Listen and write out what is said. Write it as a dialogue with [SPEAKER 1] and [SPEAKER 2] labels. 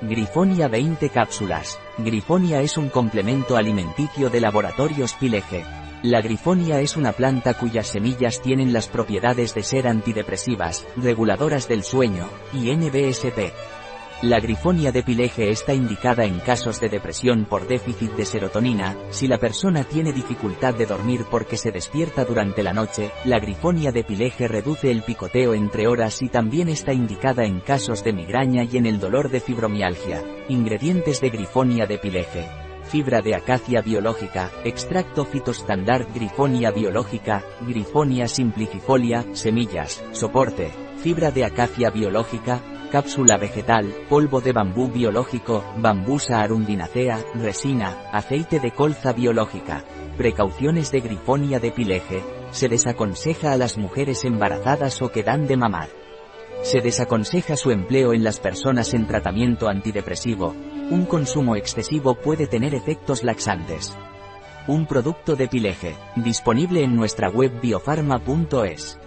[SPEAKER 1] Grifonia 20 cápsulas. Grifonia es un complemento alimenticio de laboratorios Pileje. La grifonia es una planta cuyas semillas tienen las propiedades de ser antidepresivas, reguladoras del sueño, y NBSP. La grifonia de pileje está indicada en casos de depresión por déficit de serotonina, si la persona tiene dificultad de dormir porque se despierta durante la noche, la grifonia de pileje reduce el picoteo entre horas y también está indicada en casos de migraña y en el dolor de fibromialgia. Ingredientes de grifonia de pileje. Fibra de acacia biológica, extracto fitostandard grifonia biológica, grifonia simplicifolia, semillas, soporte, fibra de acacia biológica, cápsula vegetal, polvo de bambú biológico, bambusa arundinacea, resina, aceite de colza biológica. Precauciones de grifonia de pileje, se desaconseja a las mujeres embarazadas o que dan de mamar. Se desaconseja su empleo en las personas en tratamiento antidepresivo. Un consumo excesivo puede tener efectos laxantes. Un producto de pileje, disponible en nuestra web biofarma.es.